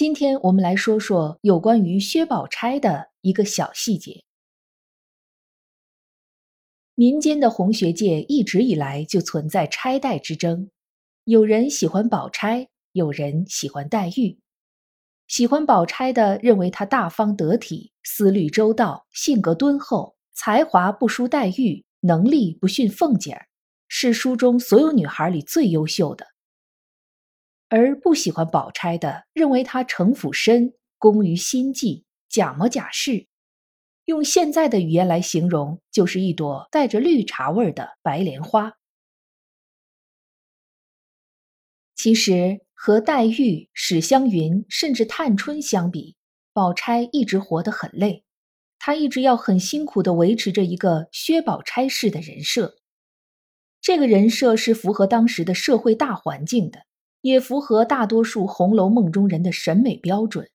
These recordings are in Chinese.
今天我们来说说有关于薛宝钗的一个小细节。民间的红学界一直以来就存在钗黛之争，有人喜欢宝钗，有人喜欢黛玉。喜欢宝钗的认为她大方得体、思虑周到、性格敦厚、才华不输黛玉、能力不逊凤姐儿，是书中所有女孩里最优秀的。而不喜欢宝钗的，认为她城府深，工于心计，假模假式。用现在的语言来形容，就是一朵带着绿茶味儿的白莲花。其实和黛玉、史湘云甚至探春相比，宝钗一直活得很累，她一直要很辛苦的维持着一个薛宝钗式的人设。这个人设是符合当时的社会大环境的。也符合大多数《红楼梦》中人的审美标准，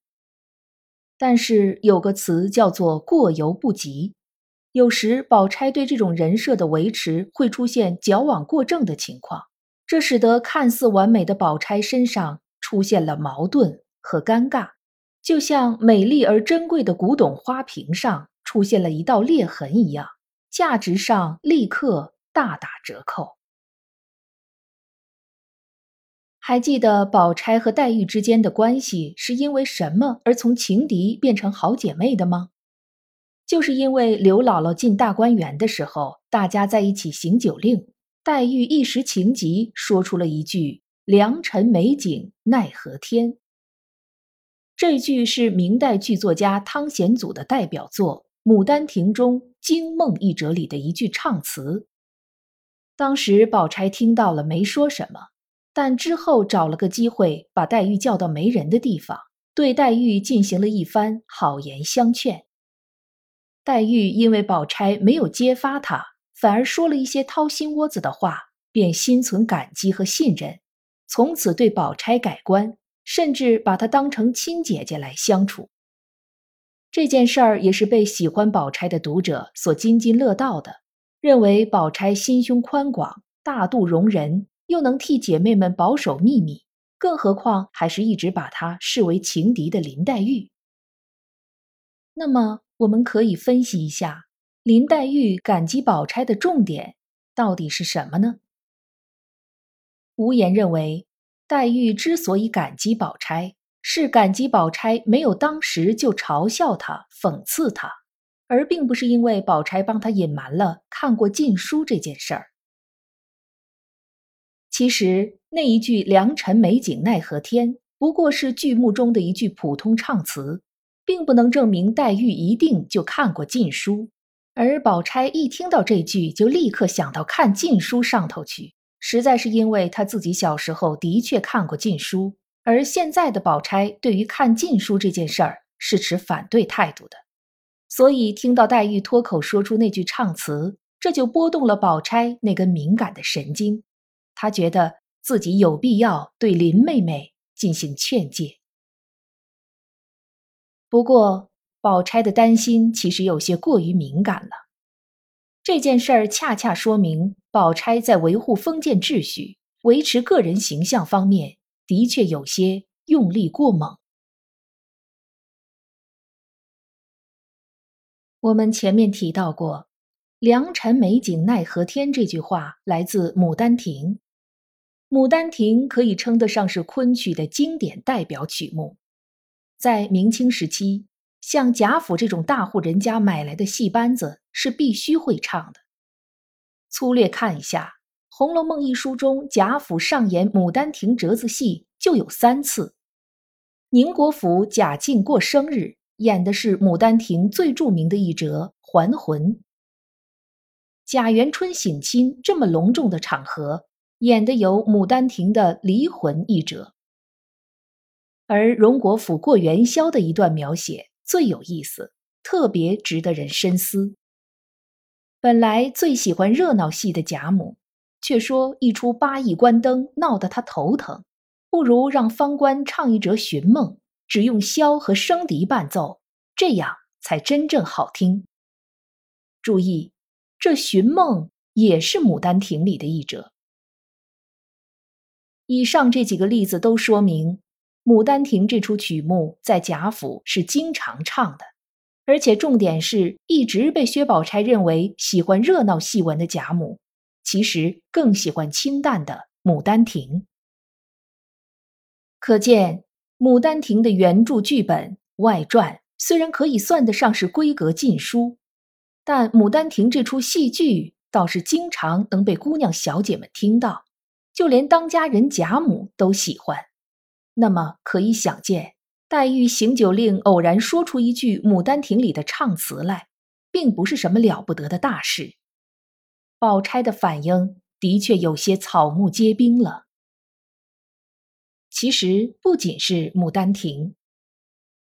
但是有个词叫做“过犹不及”。有时宝钗对这种人设的维持会出现矫枉过正的情况，这使得看似完美的宝钗身上出现了矛盾和尴尬，就像美丽而珍贵的古董花瓶上出现了一道裂痕一样，价值上立刻大打折扣。还记得宝钗和黛玉之间的关系是因为什么而从情敌变成好姐妹的吗？就是因为刘姥姥进大观园的时候，大家在一起行酒令，黛玉一时情急，说出了一句“良辰美景奈何天”。这句是明代剧作家汤显祖的代表作《牡丹亭》中《惊梦》一折里的一句唱词。当时宝钗听到了，没说什么。但之后找了个机会，把黛玉叫到没人的地方，对黛玉进行了一番好言相劝。黛玉因为宝钗没有揭发她，反而说了一些掏心窝子的话，便心存感激和信任，从此对宝钗改观，甚至把她当成亲姐姐来相处。这件事儿也是被喜欢宝钗的读者所津津乐道的，认为宝钗心胸宽广，大度容人。又能替姐妹们保守秘密，更何况还是一直把她视为情敌的林黛玉。那么，我们可以分析一下林黛玉感激宝钗的重点到底是什么呢？无言认为，黛玉之所以感激宝钗，是感激宝钗没有当时就嘲笑她、讽刺她，而并不是因为宝钗帮她隐瞒了看过禁书这件事儿。其实那一句“良辰美景奈何天”不过是剧目中的一句普通唱词，并不能证明黛玉一定就看过禁书。而宝钗一听到这句，就立刻想到看禁书上头去，实在是因为她自己小时候的确看过禁书，而现在的宝钗对于看禁书这件事儿是持反对态度的，所以听到黛玉脱口说出那句唱词，这就拨动了宝钗那根敏感的神经。他觉得自己有必要对林妹妹进行劝诫。不过，宝钗的担心其实有些过于敏感了。这件事儿恰恰说明，宝钗在维护封建秩序、维持个人形象方面，的确有些用力过猛。我们前面提到过，“良辰美景奈何天”这句话来自《牡丹亭》。《牡丹亭》可以称得上是昆曲的经典代表曲目，在明清时期，像贾府这种大户人家买来的戏班子是必须会唱的。粗略看一下，《红楼梦》一书中，贾府上演《牡丹亭》折子戏就有三次。宁国府贾静过生日，演的是《牡丹亭》最著名的一折《还魂》。贾元春省亲这么隆重的场合。演的有《牡丹亭》的离魂一折。而荣国府过元宵的一段描写最有意思，特别值得人深思。本来最喜欢热闹戏的贾母，却说一出八义关灯闹得他头疼，不如让方官唱一折寻梦，只用箫和笙笛伴奏，这样才真正好听。注意，这寻梦也是《牡丹亭》里的一折。以上这几个例子都说明。《牡丹亭》这出曲目在贾府是经常唱的，而且重点是一直被薛宝钗认为喜欢热闹戏文的贾母，其实更喜欢清淡的《牡丹亭》。可见，《牡丹亭》的原著剧本外传虽然可以算得上是闺阁禁书，但《牡丹亭》这出戏剧倒是经常能被姑娘小姐们听到，就连当家人贾母都喜欢。那么可以想见，黛玉行酒令偶然说出一句《牡丹亭》里的唱词来，并不是什么了不得的大事。宝钗的反应的确有些草木皆兵了。其实不仅是《牡丹亭》，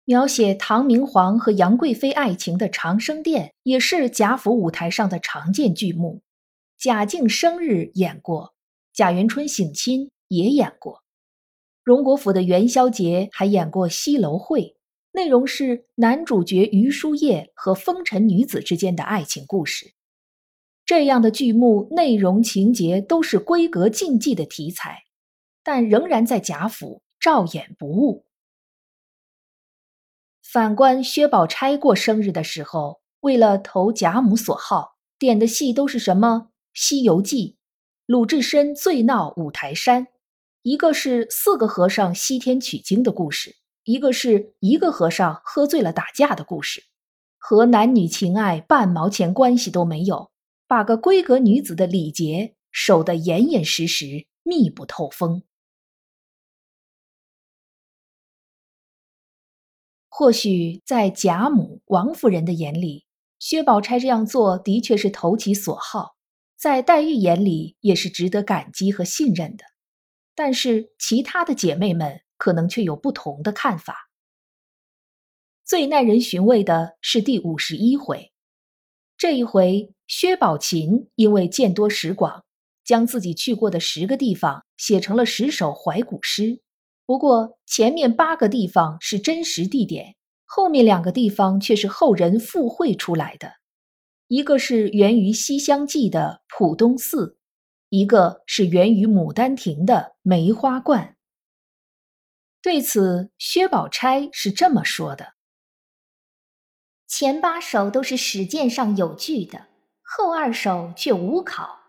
描写唐明皇和杨贵妃爱情的《长生殿》也是贾府舞台上的常见剧目。贾静生日演过，贾元春省亲也演过。荣国府的元宵节还演过《西楼会》，内容是男主角余叔夜和风尘女子之间的爱情故事。这样的剧目内容情节都是规格禁忌的题材，但仍然在贾府照演不误。反观薛宝钗过生日的时候，为了投贾母所好，点的戏都是什么《西游记》、鲁智深醉闹五台山。一个是四个和尚西天取经的故事，一个是一个和尚喝醉了打架的故事，和男女情爱半毛钱关系都没有，把个闺阁女子的礼节守得严严实实、密不透风。或许在贾母、王夫人的眼里，薛宝钗这样做的确是投其所好；在黛玉眼里，也是值得感激和信任的。但是其他的姐妹们可能却有不同的看法。最耐人寻味的是第五十一回，这一回薛宝琴因为见多识广，将自己去过的十个地方写成了十首怀古诗。不过前面八个地方是真实地点，后面两个地方却是后人附会出来的，一个是源于《西厢记》的浦东寺。一个是源于《牡丹亭》的梅花观。对此，薛宝钗是这么说的：“前八首都是史鉴上有据的，后二首却无考，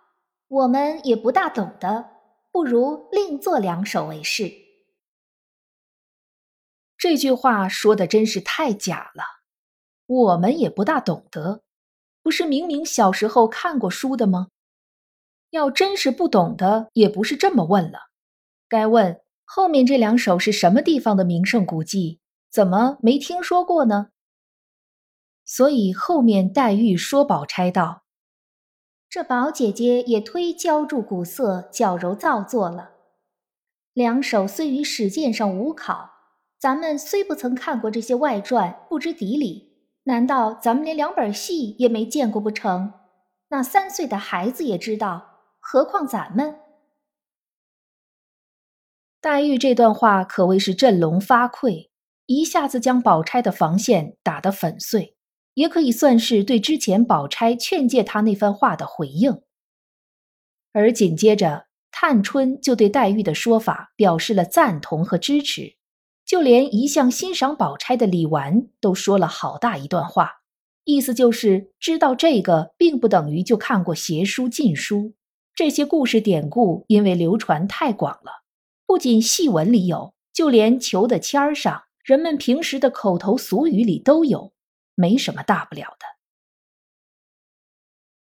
我们也不大懂得，不如另作两首为是。”这句话说的真是太假了。我们也不大懂得，不是明明小时候看过书的吗？要真是不懂的，也不是这么问了。该问后面这两首是什么地方的名胜古迹？怎么没听说过呢？所以后面黛玉说宝钗道：“这宝姐姐也忒浇筑古色，矫揉造作了。两首虽于史鉴上无考，咱们虽不曾看过这些外传，不知底里，难道咱们连两本戏也没见过不成？那三岁的孩子也知道。”何况咱们，黛玉这段话可谓是振聋发聩，一下子将宝钗的防线打得粉碎，也可以算是对之前宝钗劝诫他那番话的回应。而紧接着，探春就对黛玉的说法表示了赞同和支持，就连一向欣赏宝钗的李纨都说了好大一段话，意思就是知道这个并不等于就看过邪书禁书。这些故事典故因为流传太广了，不仅戏文里有，就连求的签儿上，人们平时的口头俗语里都有，没什么大不了的。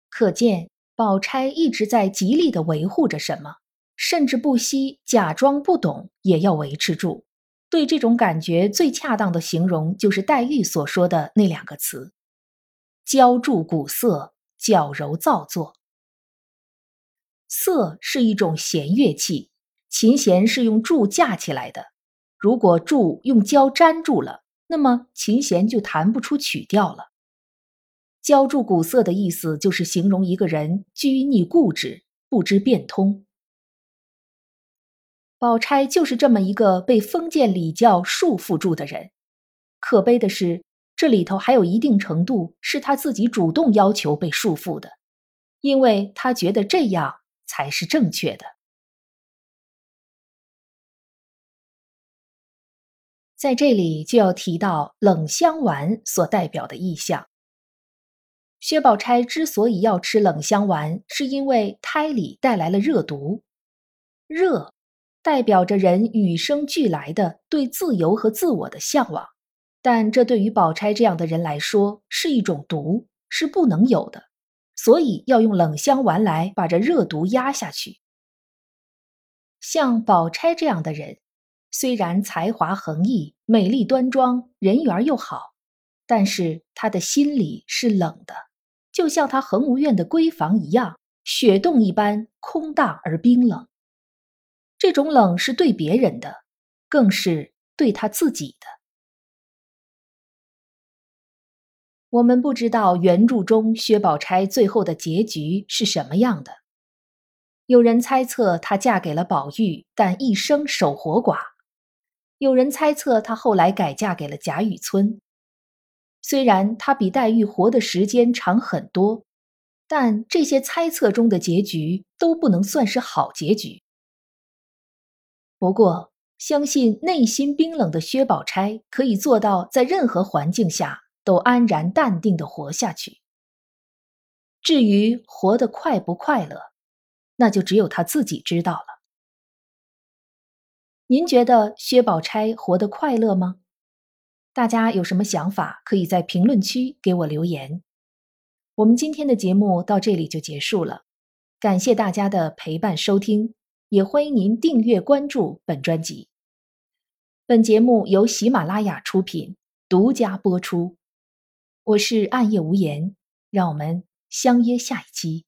可见宝钗一直在极力的维护着什么，甚至不惜假装不懂也要维持住。对这种感觉最恰当的形容，就是黛玉所说的那两个词：浇筑古色，矫揉造作。瑟是一种弦乐器，琴弦是用柱架起来的，如果柱用胶粘住了，那么琴弦就弹不出曲调了。浇筑古色的意思就是形容一个人拘泥固执，不知变通。宝钗就是这么一个被封建礼教束缚住的人。可悲的是，这里头还有一定程度是他自己主动要求被束缚的，因为他觉得这样才是正确的。在这里就要提到冷香丸所代表的意象。薛宝钗之所以要吃冷香丸，是因为胎里带来了热毒，热代表着人与生俱来的对自由和自我的向往，但这对于宝钗这样的人来说是一种毒，是不能有的，所以要用冷香丸来把这热毒压下去。像宝钗这样的人。虽然才华横溢、美丽端庄、人缘又好，但是他的心里是冷的，就像他恒无怨的闺房一样，雪洞一般空荡而冰冷。这种冷是对别人的，更是对他自己的。我们不知道原著中薛宝钗最后的结局是什么样的。有人猜测她嫁给了宝玉，但一生守活寡。有人猜测，她后来改嫁给了贾雨村。虽然她比黛玉活的时间长很多，但这些猜测中的结局都不能算是好结局。不过，相信内心冰冷的薛宝钗可以做到在任何环境下都安然淡定的活下去。至于活得快不快乐，那就只有她自己知道了。您觉得薛宝钗活得快乐吗？大家有什么想法，可以在评论区给我留言。我们今天的节目到这里就结束了，感谢大家的陪伴收听，也欢迎您订阅关注本专辑。本节目由喜马拉雅出品，独家播出。我是暗夜无言，让我们相约下一期。